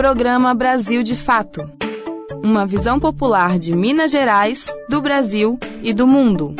Programa Brasil de Fato. Uma visão popular de Minas Gerais, do Brasil e do mundo.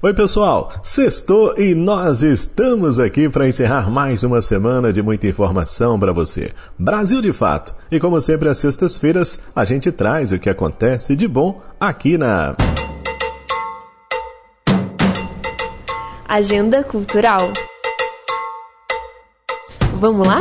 Oi, pessoal! Sextou e nós estamos aqui para encerrar mais uma semana de muita informação para você. Brasil de Fato. E como sempre, às sextas-feiras, a gente traz o que acontece de bom aqui na. Agenda Cultural. Vamos lá?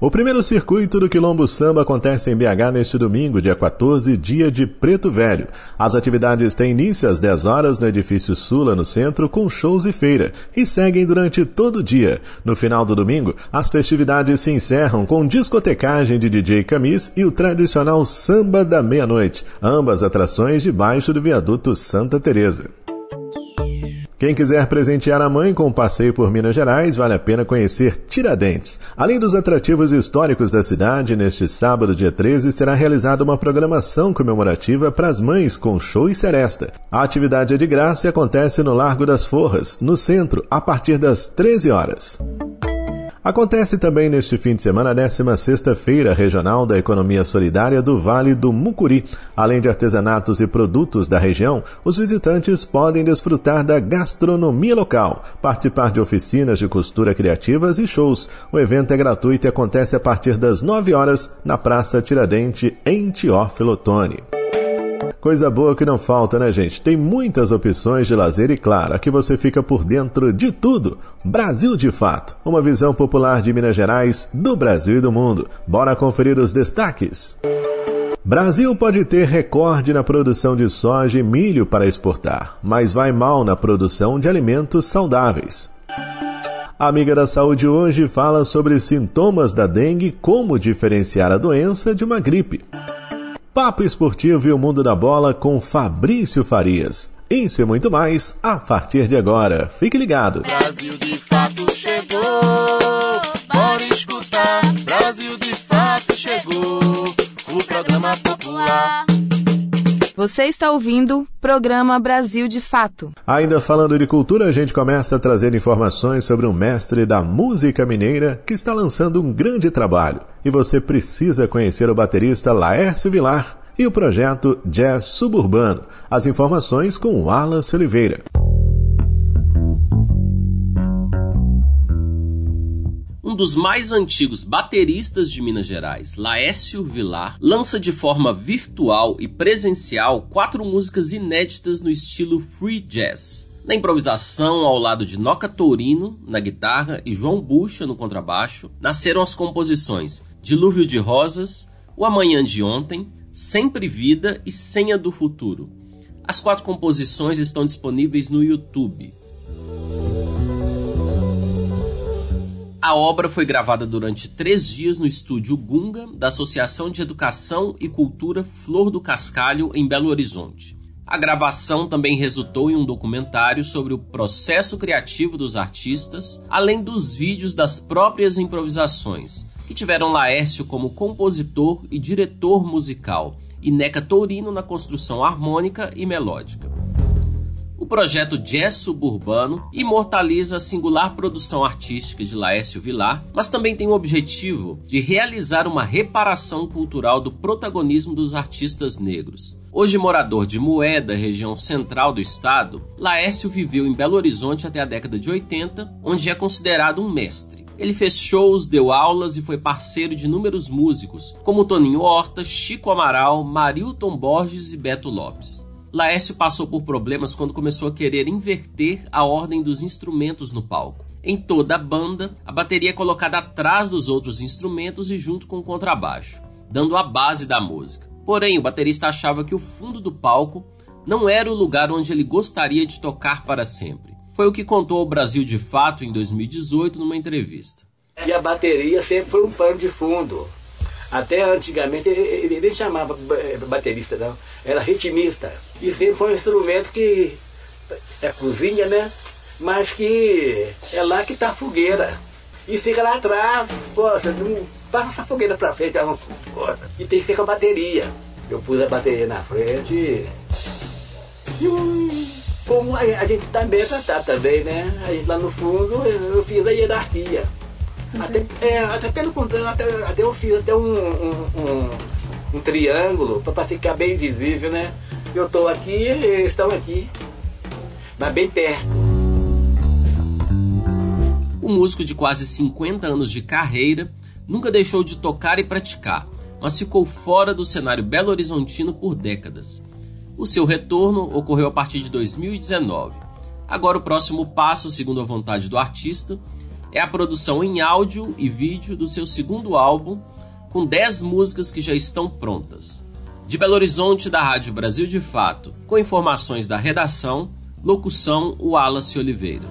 O primeiro circuito do Quilombo Samba acontece em BH neste domingo, dia 14, dia de Preto Velho. As atividades têm início às 10 horas no edifício Sula, no centro, com shows e feira, e seguem durante todo o dia. No final do domingo, as festividades se encerram com discotecagem de DJ Camis e o tradicional Samba da Meia-Noite, ambas atrações debaixo do viaduto Santa Teresa. Quem quiser presentear a mãe com um passeio por Minas Gerais, vale a pena conhecer Tiradentes. Além dos atrativos históricos da cidade, neste sábado, dia 13, será realizada uma programação comemorativa para as mães com show e seresta. A atividade é de graça e acontece no Largo das Forras, no centro, a partir das 13 horas. Acontece também neste fim de semana a 16 Feira Regional da Economia Solidária do Vale do Mucuri. Além de artesanatos e produtos da região, os visitantes podem desfrutar da gastronomia local, participar de oficinas de costura criativas e shows. O evento é gratuito e acontece a partir das 9 horas na Praça Tiradente, em Teófilo Otoni. Coisa boa que não falta, né, gente? Tem muitas opções de lazer e, claro, aqui você fica por dentro de tudo. Brasil de Fato, uma visão popular de Minas Gerais, do Brasil e do mundo. Bora conferir os destaques. Brasil pode ter recorde na produção de soja e milho para exportar, mas vai mal na produção de alimentos saudáveis. A amiga da saúde hoje fala sobre sintomas da dengue como diferenciar a doença de uma gripe. Papo Esportivo e o Mundo da Bola com Fabrício Farias. Isso e muito mais a partir de agora. Fique ligado. Brasil de fato chegou. Você está ouvindo Programa Brasil de Fato. Ainda falando de cultura, a gente começa a trazer informações sobre um mestre da música mineira que está lançando um grande trabalho. E você precisa conhecer o baterista Laércio Vilar e o projeto Jazz Suburbano. As informações com Wallace Oliveira. Um dos mais antigos bateristas de Minas Gerais, Laécio Vilar, lança de forma virtual e presencial quatro músicas inéditas no estilo free jazz. Na improvisação, ao lado de Noca Tourino na guitarra e João Bucha no contrabaixo, nasceram as composições Dilúvio de Rosas, O Amanhã de Ontem, Sempre Vida e Senha do Futuro. As quatro composições estão disponíveis no YouTube. A obra foi gravada durante três dias no estúdio Gunga, da Associação de Educação e Cultura Flor do Cascalho, em Belo Horizonte. A gravação também resultou em um documentário sobre o processo criativo dos artistas, além dos vídeos das próprias improvisações, que tiveram Laércio como compositor e diretor musical, e Neca Tourino na construção harmônica e melódica. Projeto Jazz Suburbano imortaliza a singular produção artística de Laércio Vilar, mas também tem o objetivo de realizar uma reparação cultural do protagonismo dos artistas negros. Hoje morador de Moeda, região central do estado, Laércio viveu em Belo Horizonte até a década de 80, onde é considerado um mestre. Ele fez shows, deu aulas e foi parceiro de inúmeros músicos, como Toninho Horta, Chico Amaral, Marilton Borges e Beto Lopes. Laércio passou por problemas quando começou a querer inverter a ordem dos instrumentos no palco. Em toda a banda, a bateria é colocada atrás dos outros instrumentos e junto com o contrabaixo, dando a base da música. Porém, o baterista achava que o fundo do palco não era o lugar onde ele gostaria de tocar para sempre. Foi o que contou ao Brasil de Fato em 2018 numa entrevista. E a bateria sempre foi um pano de fundo. Até antigamente ele, nem chamava baterista, não. Era ritmista. E sempre foi um instrumento que é cozinha, né? Mas que é lá que tá a fogueira. E fica lá atrás, poxa, não passa essa fogueira pra frente, não, e tem que ser com a bateria. Eu pus a bateria na frente e. como a, a gente também é tratado também, né? A gente lá no fundo, eu fiz a hierarquia. Até, é, até pelo contrário, até, até eu fiz até um, um, um, um triângulo para ficar bem visível, né? Eu estou aqui e eles estão aqui, mas bem perto. O músico de quase 50 anos de carreira nunca deixou de tocar e praticar, mas ficou fora do cenário belo-horizontino por décadas. O seu retorno ocorreu a partir de 2019. Agora, o próximo passo, segundo a vontade do artista, é a produção em áudio e vídeo do seu segundo álbum, com 10 músicas que já estão prontas. De Belo Horizonte, da Rádio Brasil de Fato, com informações da redação, locução Wallace Oliveira.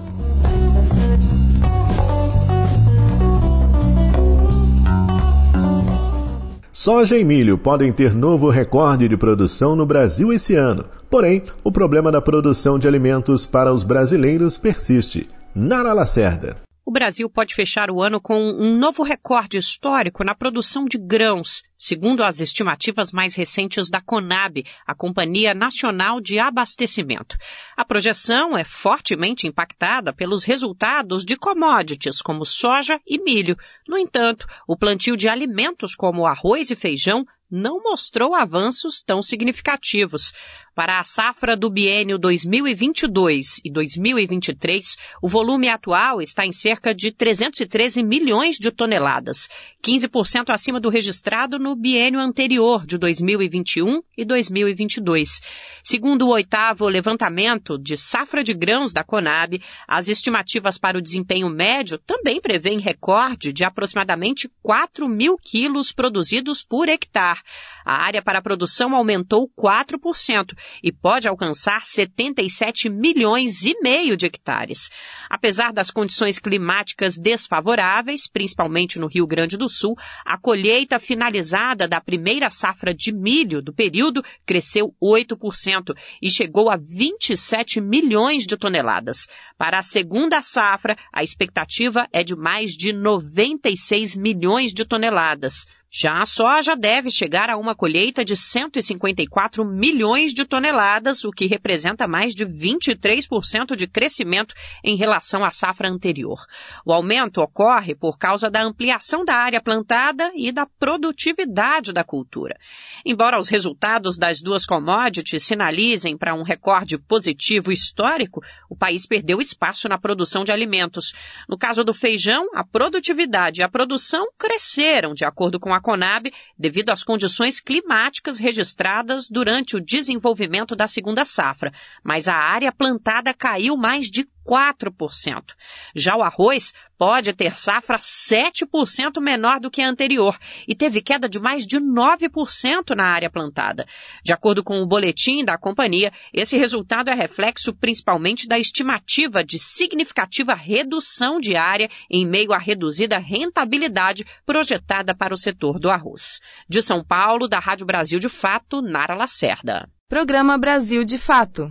Soja e milho podem ter novo recorde de produção no Brasil esse ano. Porém, o problema da produção de alimentos para os brasileiros persiste. Nara Lacerda o Brasil pode fechar o ano com um novo recorde histórico na produção de grãos, segundo as estimativas mais recentes da Conab, a Companhia Nacional de Abastecimento. A projeção é fortemente impactada pelos resultados de commodities como soja e milho. No entanto, o plantio de alimentos como arroz e feijão não mostrou avanços tão significativos. Para a safra do biênio 2022 e 2023, o volume atual está em cerca de 313 milhões de toneladas, 15% acima do registrado no biênio anterior de 2021 e 2022. Segundo o oitavo levantamento de safra de grãos da Conab, as estimativas para o desempenho médio também prevêem recorde de aproximadamente 4 mil quilos produzidos por hectare. A área para a produção aumentou 4% e pode alcançar 77 milhões e meio de hectares. Apesar das condições climáticas desfavoráveis, principalmente no Rio Grande do Sul, a colheita finalizada da primeira safra de milho do período cresceu 8% e chegou a 27 milhões de toneladas. Para a segunda safra, a expectativa é de mais de 96 milhões de toneladas. Já a soja deve chegar a uma colheita de 154 milhões de toneladas, o que representa mais de 23% de crescimento em relação à safra anterior. O aumento ocorre por causa da ampliação da área plantada e da produtividade da cultura. Embora os resultados das duas commodities sinalizem para um recorde positivo histórico, o país perdeu espaço na produção de alimentos. No caso do feijão, a produtividade e a produção cresceram, de acordo com a Conab devido às condições climáticas registradas durante o desenvolvimento da segunda safra, mas a área plantada caiu mais de 4%. Já o arroz pode ter safra 7% menor do que a anterior e teve queda de mais de 9% na área plantada. De acordo com o boletim da companhia, esse resultado é reflexo principalmente da estimativa de significativa redução de área em meio à reduzida rentabilidade projetada para o setor do arroz. De São Paulo, da Rádio Brasil de Fato, Nara Lacerda. Programa Brasil de Fato.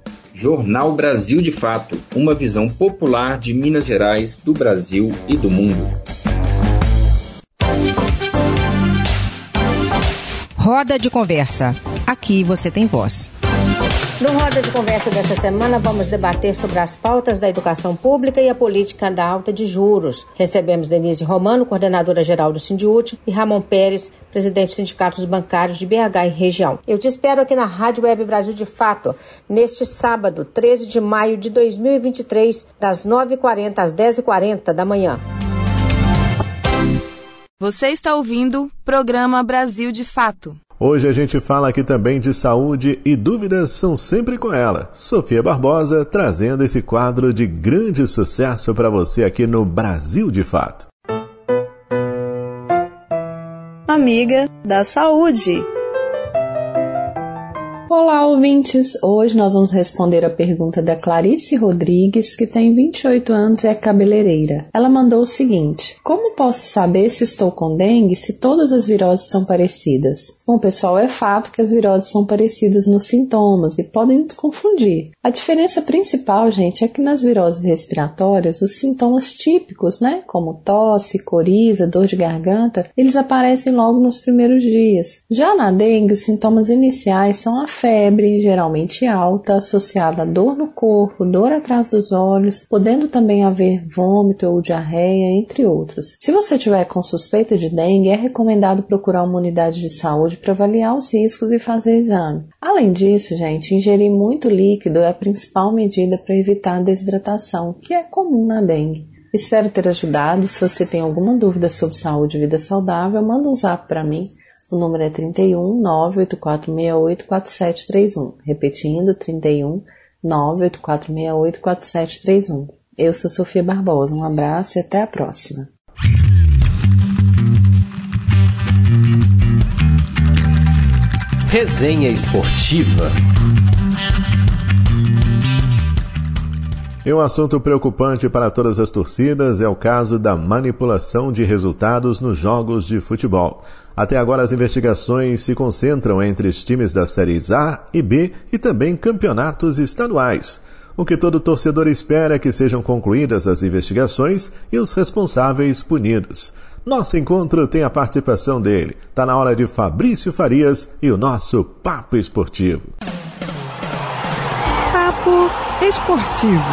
Jornal Brasil de Fato, uma visão popular de Minas Gerais, do Brasil e do mundo. Roda de conversa. Aqui você tem voz. No Roda de Conversa dessa semana, vamos debater sobre as pautas da educação pública e a política da alta de juros. Recebemos Denise Romano, coordenadora geral do Sindiúti, e Ramon Pérez, presidente dos sindicatos bancários de BH e região. Eu te espero aqui na Rádio Web Brasil de Fato, neste sábado, 13 de maio de 2023, das 9h40 às 10h40 da manhã. Você está ouvindo o programa Brasil de Fato. Hoje a gente fala aqui também de saúde e dúvidas são sempre com ela. Sofia Barbosa trazendo esse quadro de grande sucesso para você aqui no Brasil de Fato. Amiga da Saúde. Olá, ouvintes! Hoje nós vamos responder a pergunta da Clarice Rodrigues, que tem 28 anos e é cabeleireira. Ela mandou o seguinte: Como posso saber se estou com dengue se todas as viroses são parecidas? Bom, pessoal, é fato que as viroses são parecidas nos sintomas e podem confundir. A diferença principal, gente, é que nas viroses respiratórias, os sintomas típicos, né, como tosse, coriza, dor de garganta, eles aparecem logo nos primeiros dias. Já na dengue, os sintomas iniciais são a febre, geralmente alta, associada a dor no corpo, dor atrás dos olhos, podendo também haver vômito ou diarreia, entre outros. Se você tiver com suspeita de dengue, é recomendado procurar uma unidade de saúde para avaliar os riscos e fazer exame. Além disso, gente, ingerir muito líquido é a principal medida para evitar a desidratação, que é comum na dengue. Espero ter ajudado. Se você tem alguma dúvida sobre saúde e vida saudável, manda um zap para mim o número é 31 98468 4731. Repetindo, 31 98468 4731. Eu sou Sofia Barbosa. Um abraço e até a próxima. Resenha Esportiva. E um assunto preocupante para todas as torcidas é o caso da manipulação de resultados nos jogos de futebol. Até agora, as investigações se concentram entre os times das séries A e B e também campeonatos estaduais. O que todo torcedor espera é que sejam concluídas as investigações e os responsáveis punidos. Nosso encontro tem a participação dele. Está na hora de Fabrício Farias e o nosso Papo Esportivo. Papo Esportivo.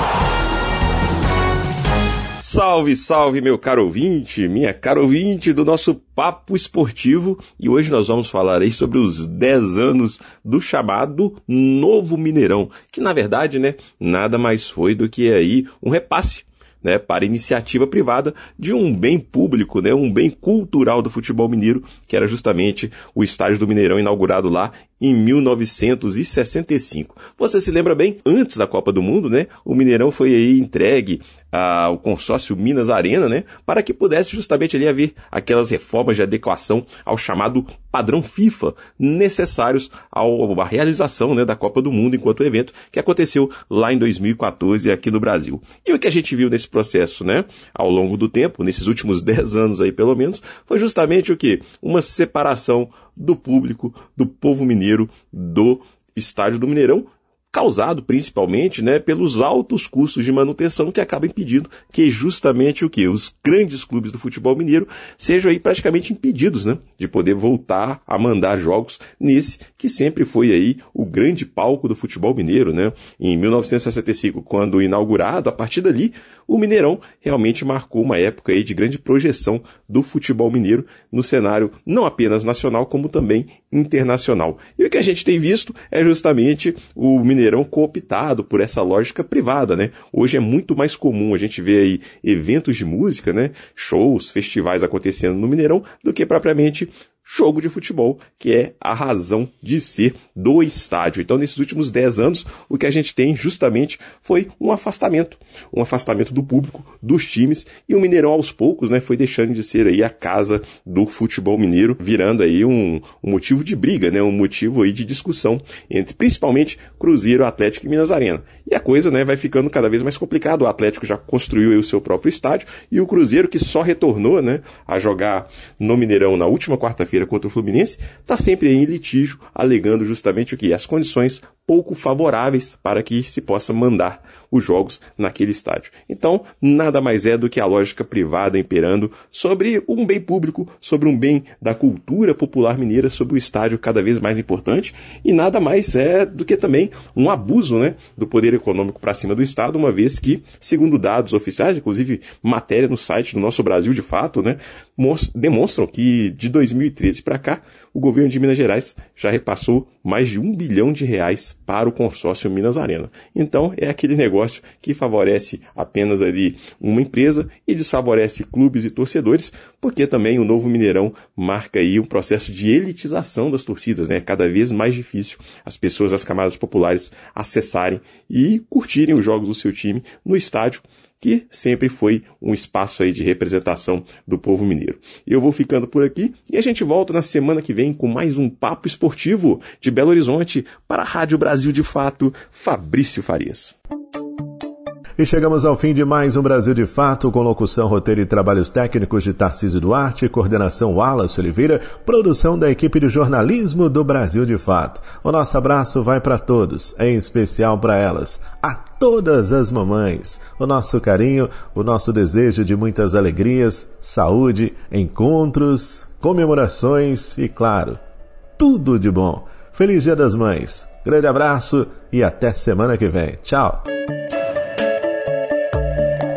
Salve, salve, meu caro ouvinte, minha caro ouvinte do nosso Papo Esportivo. E hoje nós vamos falar aí sobre os 10 anos do chamado Novo Mineirão, que na verdade, né, nada mais foi do que aí um repasse né, para iniciativa privada de um bem público, né, um bem cultural do futebol mineiro, que era justamente o estádio do Mineirão inaugurado lá em 1965. Você se lembra bem, antes da Copa do Mundo, né, o Mineirão foi aí entregue ao consórcio Minas Arena, né, para que pudesse justamente ali haver aquelas reformas de adequação ao chamado padrão FIFA necessários à realização, né, da Copa do Mundo enquanto evento que aconteceu lá em 2014 aqui no Brasil. E o que a gente viu nesse processo, né, ao longo do tempo, nesses últimos 10 anos aí pelo menos, foi justamente o que? Uma separação do público, do povo mineiro, do estádio do Mineirão causado principalmente né, pelos altos custos de manutenção que acabam impedindo que justamente o que os grandes clubes do futebol mineiro sejam aí praticamente impedidos né, de poder voltar a mandar jogos nesse que sempre foi aí o grande palco do futebol mineiro, né? Em 1965, quando inaugurado, a partir dali o Mineirão realmente marcou uma época aí de grande projeção do futebol mineiro no cenário não apenas nacional como também internacional. E o que a gente tem visto é justamente o Mineirão Mineirão cooptado por essa lógica privada, né? Hoje é muito mais comum a gente ver aí eventos de música, né? Shows, festivais acontecendo no Mineirão do que propriamente jogo de futebol, que é a razão de ser do estádio. Então, nesses últimos 10 anos, o que a gente tem justamente foi um afastamento, um afastamento do público, dos times, e o Mineirão aos poucos, né, foi deixando de ser aí a casa do futebol mineiro, virando aí um, um motivo de briga, né, um motivo aí de discussão entre principalmente Cruzeiro, Atlético e Minas Arena. E a coisa, né, vai ficando cada vez mais complicada. O Atlético já construiu aí o seu próprio estádio e o Cruzeiro que só retornou, né, a jogar no Mineirão na última quarta-feira contra o Fluminense, está sempre em litígio, alegando justamente o que? As condições pouco favoráveis para que se possa mandar os jogos naquele estádio. Então, nada mais é do que a lógica privada imperando sobre um bem público, sobre um bem da cultura popular mineira, sobre o estádio cada vez mais importante, e nada mais é do que também um abuso né, do poder econômico para cima do Estado, uma vez que, segundo dados oficiais, inclusive matéria no site do nosso Brasil de fato, né, demonstram que de 2013 para cá, o governo de Minas Gerais já repassou mais de um bilhão de reais para o consórcio Minas Arena. Então é aquele negócio que favorece apenas ali uma empresa e desfavorece clubes e torcedores, porque também o novo Mineirão marca aí um processo de elitização das torcidas, né? Cada vez mais difícil as pessoas das camadas populares acessarem e curtirem os jogos do seu time no estádio que sempre foi um espaço aí de representação do povo mineiro. Eu vou ficando por aqui e a gente volta na semana que vem com mais um papo esportivo de Belo Horizonte para a Rádio Brasil de Fato, Fabrício Farias. E chegamos ao fim de mais um Brasil de Fato, com locução, roteiro e trabalhos técnicos de Tarcísio Duarte, coordenação Wallace Oliveira, produção da equipe de jornalismo do Brasil de Fato. O nosso abraço vai para todos, em especial para elas, a todas as mamães. O nosso carinho, o nosso desejo de muitas alegrias, saúde, encontros, comemorações e, claro, tudo de bom. Feliz Dia das Mães. Grande abraço e até semana que vem. Tchau.